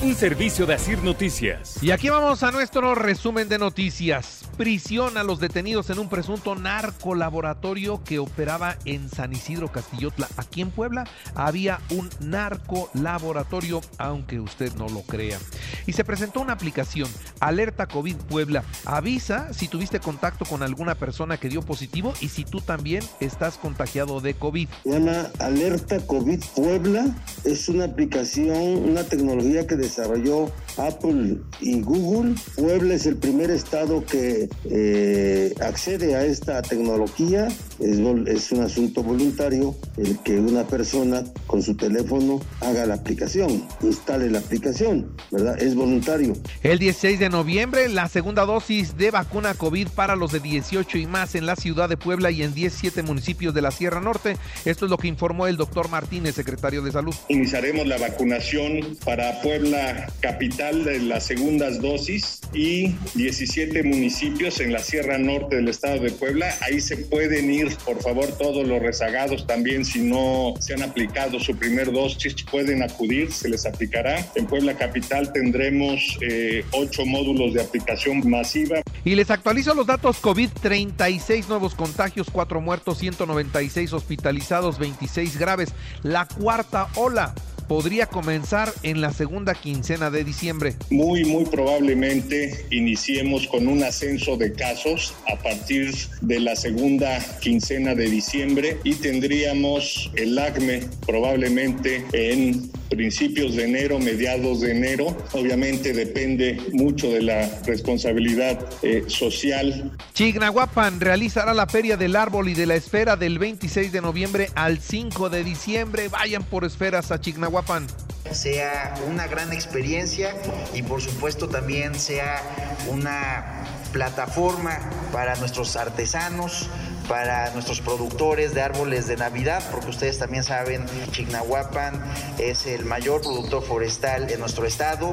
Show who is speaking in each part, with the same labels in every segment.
Speaker 1: Un servicio de Asir Noticias.
Speaker 2: Y aquí vamos a nuestro resumen de noticias. Prisión a los detenidos en un presunto narcolaboratorio que operaba en San Isidro Castillotla. Aquí en Puebla había un narcolaboratorio, aunque usted no lo crea. Y se presentó una aplicación, Alerta COVID Puebla. Avisa si tuviste contacto con alguna persona que dio positivo y si tú también estás contagiado de COVID.
Speaker 3: Se llama Alerta COVID Puebla. Es una aplicación, una tecnología que desarrolló Apple y Google. Puebla es el primer estado que eh, accede a esta tecnología. Es, es, un asunto voluntario el que una persona con su teléfono haga la aplicación, instale la aplicación, ¿verdad? Es voluntario.
Speaker 2: El 16 de noviembre, la segunda dosis de vacuna COVID para los de 18 y más en la ciudad de Puebla y en 17 municipios de la Sierra Norte. Esto es lo que informó el doctor Martínez, secretario de Salud.
Speaker 4: Iniciaremos la vacunación para Puebla capital de las segundas dosis y 17 municipios en la Sierra Norte del estado de Puebla. Ahí se pueden ir, por favor, todos los rezagados también, si no se han aplicado su primer dosis, pueden acudir, se les aplicará. En Puebla capital tendremos eh, ocho módulos de aplicación masiva.
Speaker 2: Y les actualizo los datos COVID, 36 nuevos contagios, 4 muertos, 196 hospitalizados, 26 graves. La cuarta ola podría comenzar en la segunda quincena de diciembre.
Speaker 4: Muy, muy probablemente iniciemos con un ascenso de casos a partir de la segunda quincena de diciembre y tendríamos el ACME probablemente en principios de enero, mediados de enero. Obviamente depende mucho de la responsabilidad eh, social.
Speaker 2: Chignahuapan realizará la Feria del Árbol y de la Esfera del 26 de noviembre al 5 de diciembre. Vayan por esferas a Chignahuapan
Speaker 5: sea una gran experiencia y por supuesto también sea una plataforma para nuestros artesanos, para nuestros productores de árboles de Navidad, porque ustedes también saben, Chignahuapan es el mayor productor forestal en nuestro estado.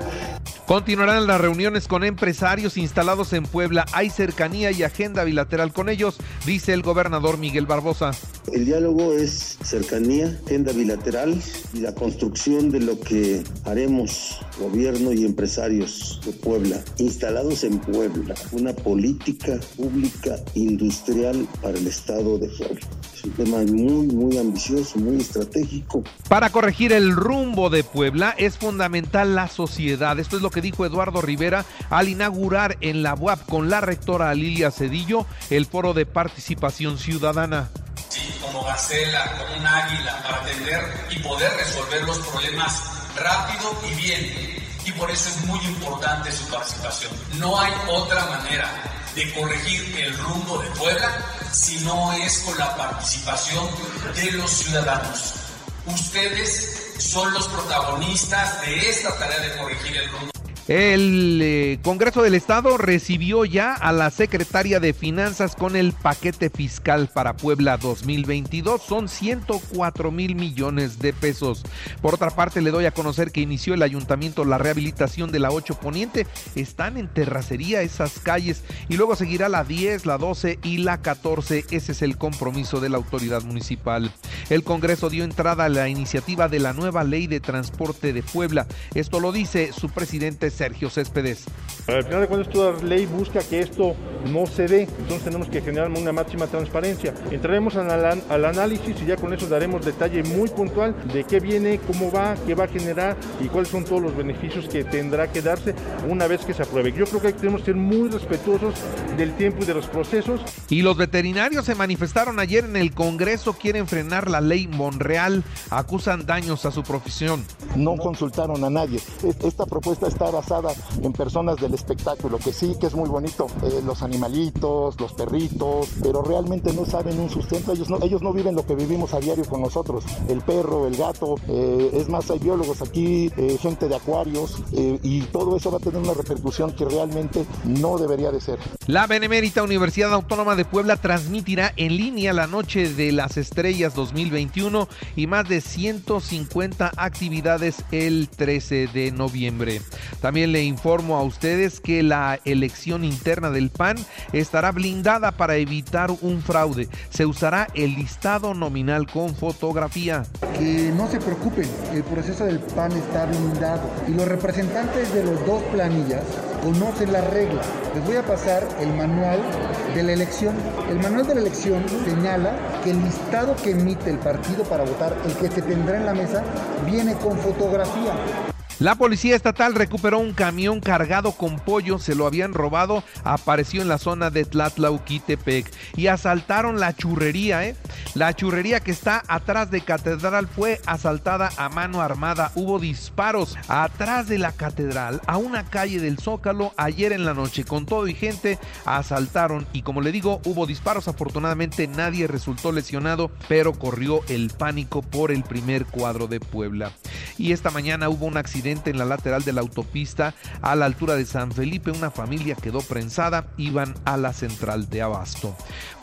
Speaker 2: Continuarán las reuniones con empresarios instalados en Puebla. Hay cercanía y agenda bilateral con ellos, dice el gobernador Miguel Barbosa.
Speaker 3: El diálogo es cercanía, agenda bilateral y la construcción de lo que haremos gobierno y empresarios de Puebla, instalados en Puebla, una política pública industrial para el estado de Puebla. Es un tema muy, muy ambicioso, muy estratégico.
Speaker 2: Para corregir el rumbo de Puebla es fundamental la sociedad. Esto es lo que dijo Eduardo Rivera al inaugurar en la UAP con la rectora Lilia Cedillo el foro de participación ciudadana
Speaker 6: como gacela, como un águila, para atender y poder resolver los problemas rápido y bien. Y por eso es muy importante su participación. No hay otra manera de corregir el rumbo de Puebla si no es con la participación de los ciudadanos. Ustedes son los protagonistas de esta tarea de corregir el rumbo.
Speaker 2: El eh, Congreso del Estado recibió ya a la secretaria de Finanzas con el paquete fiscal para Puebla 2022. Son 104 mil millones de pesos. Por otra parte, le doy a conocer que inició el ayuntamiento la rehabilitación de la 8 Poniente. Están en terracería esas calles y luego seguirá la 10, la 12 y la 14. Ese es el compromiso de la autoridad municipal. El Congreso dio entrada a la iniciativa de la nueva ley de transporte de Puebla. Esto lo dice su presidente Sergio Céspedes.
Speaker 7: Al final de cuentas, toda ley busca que esto no se dé, entonces tenemos que generar una máxima transparencia. Entraremos al, al, análisis y ya con eso daremos detalle muy puntual de qué viene, cómo va, qué va a generar y cuáles son todos los beneficios que tendrá que darse una vez que se apruebe. Yo creo que tenemos que ser muy respetuosos del tiempo y de los procesos.
Speaker 2: Y los veterinarios se manifestaron ayer en el Congreso, quieren frenar la ley Monreal, acusan daños a su profesión.
Speaker 8: No consultaron a nadie. Esta propuesta está basada en personas del espectáculo, que sí, que es muy bonito, eh, los animalitos, los perritos, pero realmente no saben un sustento, ellos no, ellos no viven lo que vivimos a diario con nosotros, el perro, el gato, eh, es más, hay biólogos aquí, eh, gente de acuarios, y todo eso va a tener una repercusión que realmente no debería de ser.
Speaker 2: La Benemérita Universidad Autónoma de Puebla transmitirá en línea la Noche de las Estrellas 2021 y más de 150 actividades el 13 de noviembre. También le informo a ustedes que la elección interna del PAN estará blindada para evitar un fraude. Se usará el listado nominal con fotografía.
Speaker 9: Que no se preocupen, el proceso del PAN está blindado y los representantes de los dos planillas conocen las reglas. Les voy a pasar el manual de la elección. El manual de la elección señala que el listado que emite el partido para votar, el que se tendrá en la mesa, viene con fotografía.
Speaker 2: La policía estatal recuperó un camión cargado con pollo, se lo habían robado, apareció en la zona de Tlatlauquitepec y asaltaron la churrería, ¿eh? La churrería que está atrás de Catedral fue asaltada a mano armada, hubo disparos atrás de la catedral, a una calle del Zócalo, ayer en la noche, con todo y gente, asaltaron y como le digo, hubo disparos, afortunadamente nadie resultó lesionado, pero corrió el pánico por el primer cuadro de Puebla. Y esta mañana hubo un accidente en la lateral de la autopista a la altura de San Felipe. Una familia quedó prensada, iban a la central de Abasto.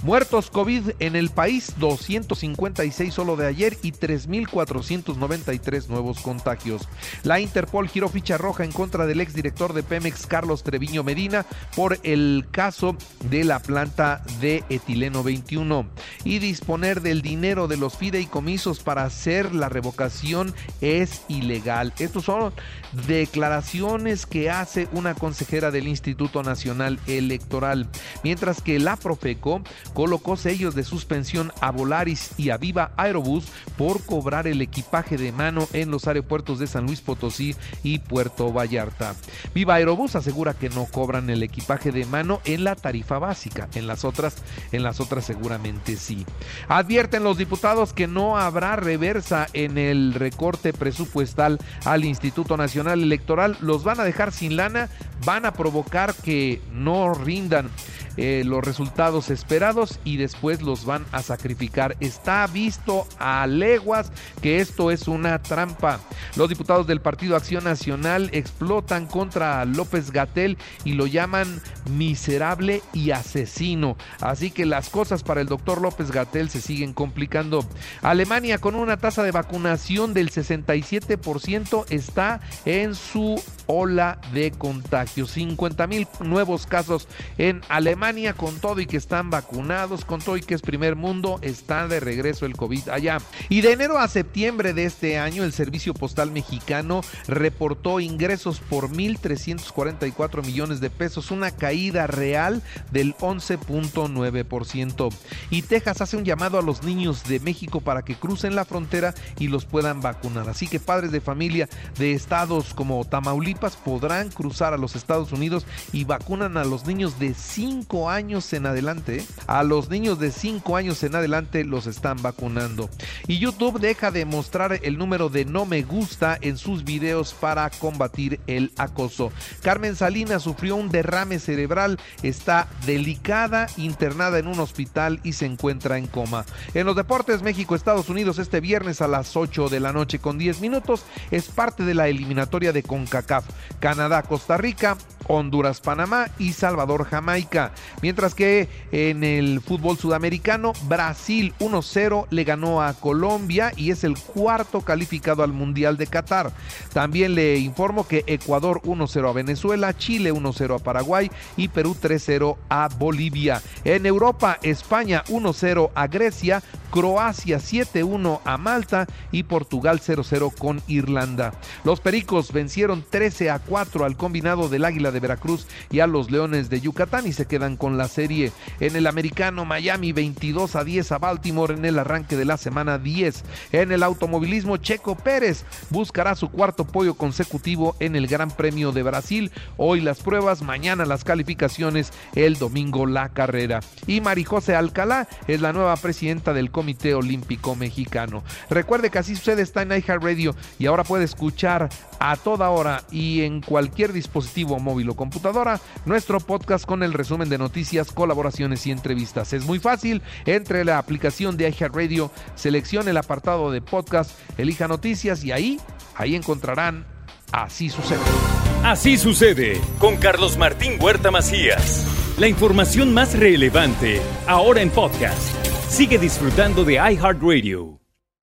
Speaker 2: Muertos COVID en el país, 256 solo de ayer y 3.493 nuevos contagios. La Interpol giró ficha roja en contra del exdirector de Pemex, Carlos Treviño Medina, por el caso de la planta de etileno 21 y disponer del dinero de los fideicomisos para hacer la revocación es ilegal. Estos son declaraciones que hace una consejera del Instituto Nacional Electoral, mientras que la Profeco colocó sellos de suspensión a Volaris y a Viva Aerobús por cobrar el equipaje de mano en los aeropuertos de San Luis Potosí y Puerto Vallarta. Viva Aerobús asegura que no cobran el equipaje de mano en la tarifa básica, en las otras, en las otras seguramente sí. Advierten los diputados que no habrá reversa en el recorte presupuestal al Instituto Nacional Electoral, los van a dejar sin lana, van a provocar que no rindan eh, los resultados esperados y después los van a sacrificar. Está visto a leguas que esto es una trampa. Los diputados del Partido Acción Nacional explotan contra López Gatel y lo llaman miserable y asesino. Así que las cosas para el doctor López Gatel se siguen complicando. Alemania con una tasa de vacunación del 67% está en su ola de contagios. 50 mil nuevos casos en Alemania con todo y que están vacunados, con todo y que es primer mundo, está de regreso el COVID allá. Y de enero a septiembre de este año, el Servicio Postal Mexicano reportó ingresos por 1.344 millones de pesos, una caída real del 11.9%. Y Texas hace un llamado a los niños de México para que crucen la frontera y los puedan vacunar. Así que padres de familia de estados como Tamaulipas podrán cruzar a los Estados Unidos y vacunan a los niños de 5 años en adelante. A los niños de 5 años en adelante los están vacunando. Y YouTube deja de mostrar el número de no me gusta en sus videos para combatir el acoso. Carmen Salinas sufrió un derrame cerebral, está delicada, internada en un hospital y se encuentra en coma. En los deportes México-Estados Unidos este viernes a las 8 de la noche con 10 minutos es parte de la eliminatoria de CONCACAF. Canadá-Costa Rica, Honduras-Panamá y Salvador-Jamaica. Mientras que en el fútbol sudamericano, Brasil 1-0 le ganó a Colombia y es el cuarto calificado al Mundial de Qatar. También le informo que Ecuador 1-0 a Venezuela, Chile 1-0 a Paraguay y Perú 3-0 a Bolivia. En Europa, España 1-0 a Grecia, Croacia 7-1 a Malta y Portugal 0-0 con Irlanda. Los Pericos vencieron 13 a 4 al combinado del Águila de Veracruz y a los Leones de Yucatán y se quedan con la serie. En el americano Miami 22 a 10 a Baltimore en el arranque de la semana 10. En el automovilismo Checo Pérez buscará su cuarto pollo consecutivo en el Gran Premio de Brasil. Hoy las pruebas, mañana las calificaciones, el domingo la carrera. Y Marijose Alcalá es la nueva presidenta del Comité Olímpico Mexicano. Recuerde que así sucede está en iHeartRadio y ahora puede escuchar a toda hora y en cualquier dispositivo móvil o computadora nuestro podcast con el resumen de noticias, colaboraciones y entrevistas. Es muy fácil, entre la aplicación de iHeartRadio, seleccione el apartado de podcast, elija noticias y ahí, ahí encontrarán Así sucede.
Speaker 1: Así sucede con Carlos Martín Huerta Macías. La información más relevante ahora en podcast. Sigue disfrutando de iHeartRadio.